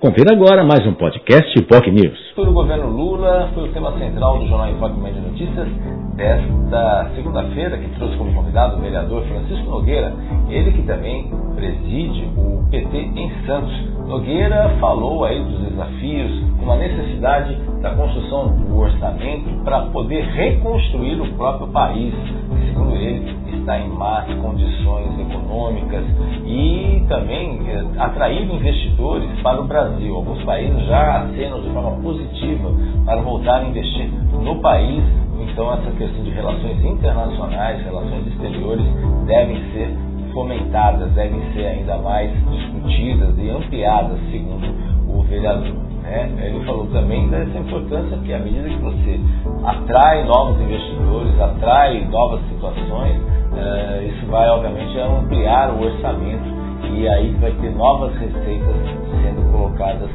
Confira agora mais um podcast POC News. Sobre o governo Lula foi o tema central do Jornal em Foque Média Notícias desta segunda-feira, que trouxe como convidado o vereador Francisco Nogueira, ele que também preside o PT em Santos. Nogueira falou aí dos desafios, com a necessidade da construção do orçamento para poder reconstruir o próprio país. Segundo ele, está em más condições econômicas e também eh, atrair investidores para o Brasil. Alguns países já acenam de forma positiva para voltar a investir no país. Então, essa questão de relações internacionais, relações exteriores, devem ser fomentadas, devem ser ainda mais discutidas e ampliadas, segundo o vereador. Né? Ele falou também dessa importância que à medida que você atrai novos investidores, atrai novas situações, uh, isso vai obviamente ampliar o orçamento e aí vai ter novas receitas sendo colocadas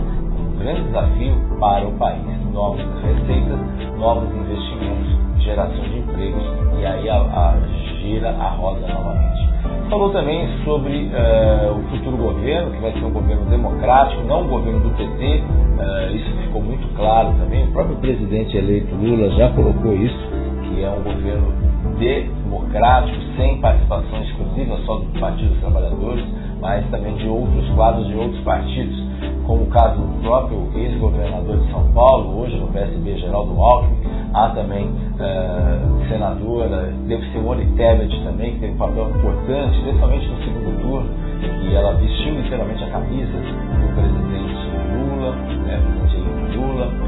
um grande desafio para o país. Novas receitas, novos investimentos, geração de empregos e aí a, a gira a roda novamente. Falou também sobre uh, o futuro governo, que vai ser um governo democrático, não um governo do PT. Uh, eh, isso ficou muito claro também. O próprio presidente eleito Lula já colocou isso, que é um governo democrático, sem participação exclusiva só do Partido dos Trabalhadores, mas também de outros quadros de outros partidos, como o caso do próprio ex-governador de São Paulo, hoje no PSB, Geraldo Alckmin, há também uh, senadora, deve Simone Tebet também, que tem um papel importante, principalmente no segundo turno, e ela vestiu literalmente a camisa do presidente Lula, né, presidente Lula,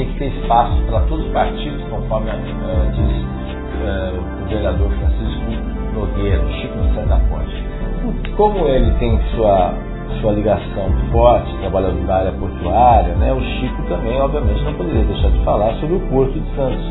tem que ter espaço para todos os partidos, conforme uh, diz uh, o vereador Francisco Nogueira, Chico Santa Ponte. Como ele tem sua sua ligação forte, trabalhando na área portuária, né, o Chico também, obviamente, não poderia deixar de falar sobre o Porto de Santos.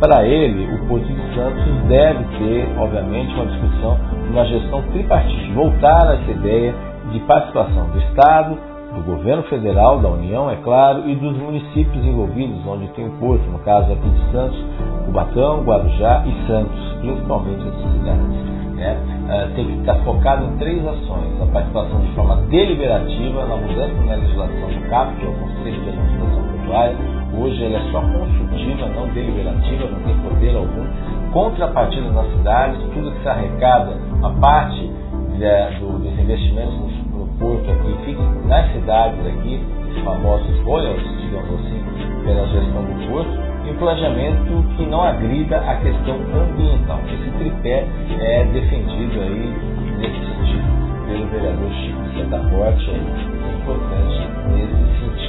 Para ele, o Porto de Santos deve ter, obviamente, uma discussão, uma gestão tripartite, voltar a essa ideia de participação do Estado, do governo federal, da União, é claro, e dos municípios envolvidos, onde tem o porto, no caso aqui de Santos, Cubatão, Guarujá e Santos, principalmente essas cidades né, uh, tem que estar focado em três ações. A participação de forma deliberativa na mudança na legislação do CAP, que é o Conselho de Administração Portuária. Hoje ele é só consultiva, não deliberativa, não tem poder algum. Contrapartida nas cidades, tudo que se arrecada, a parte de, do, dos investimentos no, porto aqui, fica nas cidades aqui, os famosos royalties, digamos assim, pela gestão do porto e um planejamento que não agrida a questão ambiental. Esse tripé é defendido aí nesse sentido pelo vereador Chico Santa Porte, é importante nesse sentido.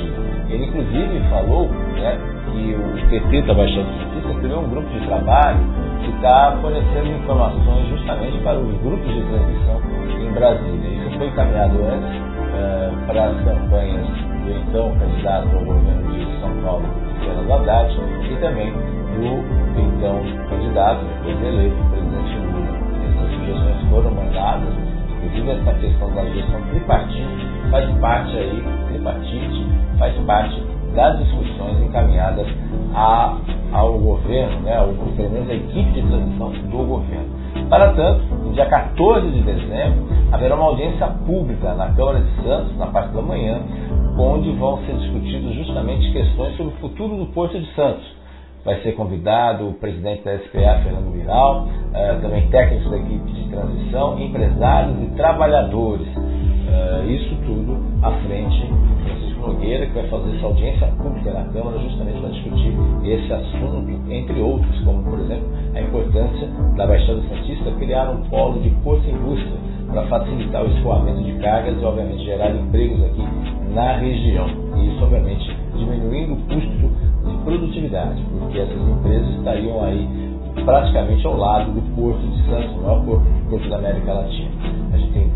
Ele inclusive falou né, que o PT da Baixada Justiça criou um grupo de trabalho que está fornecendo informações justamente para os grupos de transmissão em Brasília. Isso foi encaminhado antes uh, para as campanhas do então candidato ao governo de São Paulo, Fernando Haddad, e também do então candidato, depois eleito, presidente Lula. Essas sugestões foram mandadas, inclusive essa questão da gestão tripartite faz parte aí, tripartite, faz parte das discussões encaminhadas a, ao governo, né, ao, pelo menos equipe de transição do governo. Para tanto, no dia 14 de dezembro, haverá uma audiência pública na Câmara de Santos, na parte da manhã, onde vão ser discutidas justamente questões sobre o futuro do Porto de Santos. Vai ser convidado o presidente da SPA, Fernando Viral, uh, também técnicos da equipe de transição, empresários e trabalhadores. À frente Francisco Nogueira, que vai fazer essa audiência pública na Câmara justamente para discutir esse assunto, entre outros, como, por exemplo, a importância da Baixada Santista criar um polo de força indústria para facilitar o escoamento de cargas e, obviamente, gerar empregos aqui na região. E isso, obviamente, diminuindo o custo de produtividade, porque essas empresas estariam aí praticamente ao lado do Porto de Santos, o maior porto da América Latina.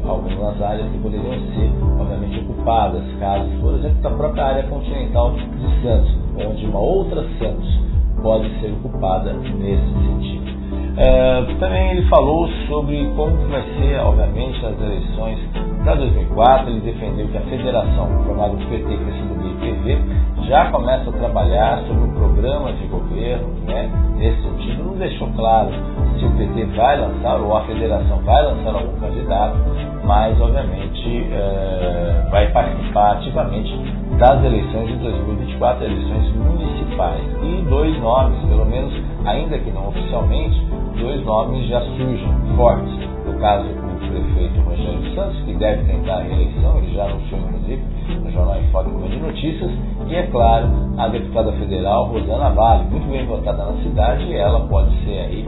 Algumas áreas que poderiam ser, obviamente, ocupadas, casos, por exemplo, da própria área continental de Santos, onde uma outra Santos pode ser ocupada nesse sentido. Uh, também ele falou sobre como vai ser, obviamente, as eleições para 2004. Ele defendeu que a federação, formada por PT, PCdoB e PV, já começa a trabalhar sobre um programa de governo, né? nesse sentido. Não deixou claro se o PT vai lançar ou a federação vai lançar algum candidato, mas, obviamente, uh, vai participar ativamente das eleições de 2024, eleições municipais. E dois nomes, pelo menos, ainda que não oficialmente, dois nomes já surgem fortes. No caso, o prefeito Rogério Santos, que deve tentar a reeleição, ele já anunciou, inclusive, no Jornal Foco de Notícias, e, é claro, a deputada federal Rosana Vale, muito bem votada na cidade, e ela pode ser aí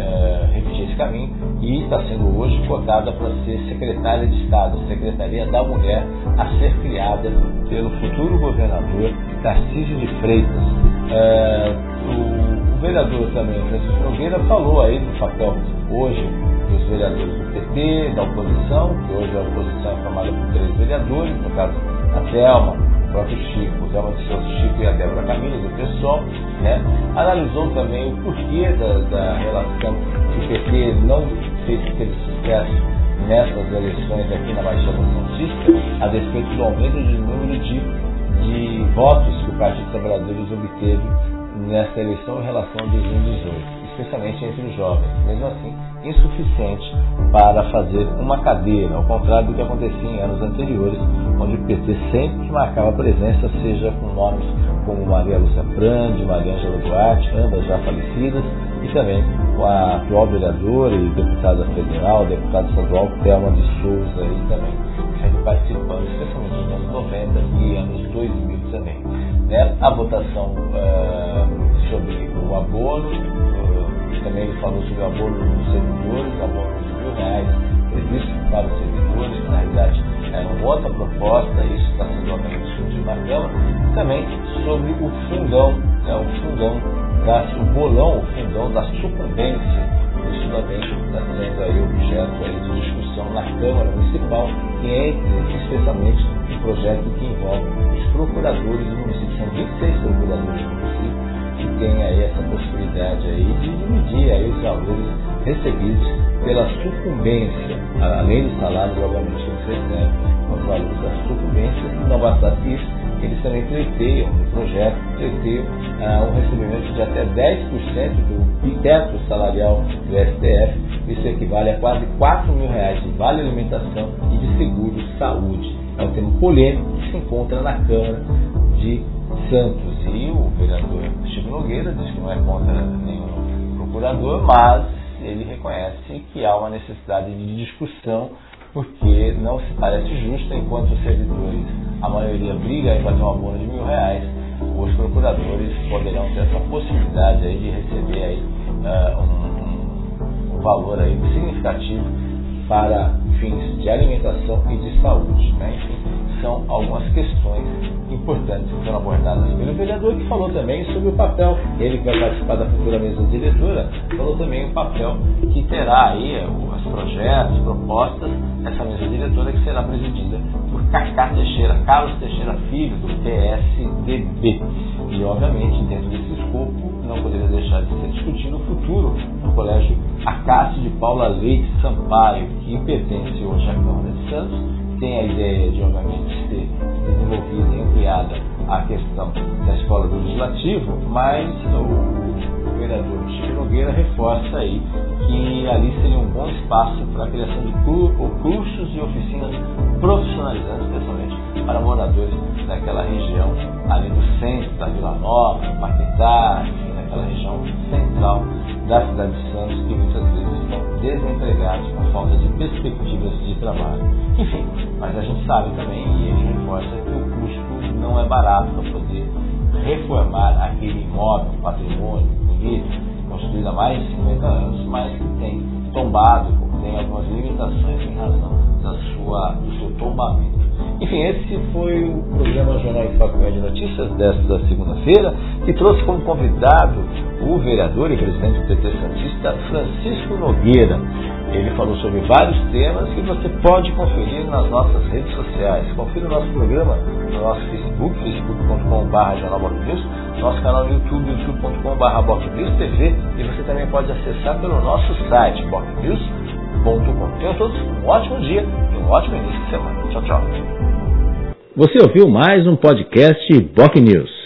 uh, repetir esse caminho, e está sendo hoje cotada para ser secretária de Estado, Secretaria da Mulher, a ser criada pelo futuro governador Tarcísio de Freitas. Uh, o, o vereador também, Francisco Nogueira, falou aí do papel hoje dos vereadores do PT, da oposição, que hoje a oposição é formada por três vereadores, no caso a Thelma, o próprio Chico, o Thelma de Souza Chico e a Débora Camila, do PSOL, né? analisou também o porquê da, da relação que o PT não fez teve sucesso nessas eleições aqui na Baixada Santista, a despeito do aumento de número de, de votos que o Partido dos Trabalhadores obteve nessa eleição em relação a 2018 especialmente entre os jovens, mesmo assim insuficiente para fazer uma cadeira, ao contrário do que acontecia em anos anteriores, onde o PT sempre marcava presença, seja com nomes como Maria Lúcia Prandi, Maria Angela Duarte, ambas já falecidas, e também com a atual vereadora e deputada federal, deputada estadual Thelma de Souza, e também participando, especialmente nos anos 90 e anos 2000 também. Né? A votação uh, sobre o abono também ele falou sobre o abono dos servidores, abono de mil reais previsto para os servidores, que na realidade era uma outra proposta, isso está sendo obviamente discutido na Câmara, também sobre o fundão, né, o fundão, da, o bolão, o fundão da sucumbência, isso também está sendo aí objeto aí de discussão na Câmara Municipal, e entre especialmente um projeto que envolve os procuradores do município, são 26 procuradores do município, que tem aí essa possibilidade aí de dividir aí os valores recebidos pela sucumbência, além do salário, obviamente, que você recebe, os valores da sucumbência, não bastasse isso, eles também pleiteiam, no projeto, pleiteiam ah, um recebimento de até 10% do teto salarial do STF, isso equivale a quase 4 mil reais de vale alimentação e de seguro saúde. É um tema polêmico que se encontra na Câmara de Santos. E o vereador Chico Nogueira diz que não é contra nenhum procurador, mas ele reconhece que há uma necessidade de discussão porque não se parece justo enquanto os servidores, a maioria briga em bater um abono de mil reais, os procuradores poderão ter essa possibilidade aí de receber aí, uh, um, um, valor aí significativo para fins de alimentação e de saúde. Né? Enfim, são algumas questões importantes que foram abordadas pelo vereador, que falou também sobre o papel, ele que vai participar da futura mesa diretora, falou também o papel que terá aí os projetos, propostas, essa mesa diretora que será presidida por Cacá Teixeira, Carlos Teixeira Filho, do PSDB. E, obviamente, dentro desse escopo, não poderia deixar de ser discutido o futuro do Colégio Acácio de Paula Leite Sampaio, que pertence hoje à Câmara de Santos, tem a ideia de, obviamente, ser desenvolvida e ampliada a questão da escola do legislativo, mas o vereador Chico Nogueira reforça aí que ali seria um bom espaço para a criação de cursos e oficinas profissionalizantes, especialmente para moradores daquela região ali do centro, da Vila Nova, Paquetá, enfim, naquela região central da cidade de Santos, que muitas vezes estão desempregados por falta de perspectivas de trabalho. Enfim, mas a gente sabe também, e ele reforça, que o custo não é barato para poder reformar aquele imóvel, patrimônio bonito, construído há mais de 50 anos, mas que tem tombado, tem algumas limitações em razão da sua, do seu tombamento. Enfim, esse foi o programa Jornal em Foco de Notícias desta segunda-feira, que trouxe como convidado o vereador e presidente do PT Santista, Francisco Nogueira. Ele falou sobre vários temas que você pode conferir nas nossas redes sociais. Confira o nosso programa no nosso Facebook, facebook.com.br nosso canal no YouTube, youtube.com.br TV e você também pode acessar pelo nosso site, bocnews.com. Tenham todos um ótimo dia e um ótimo início de semana. Tchau, tchau. Você ouviu mais um podcast Boc News.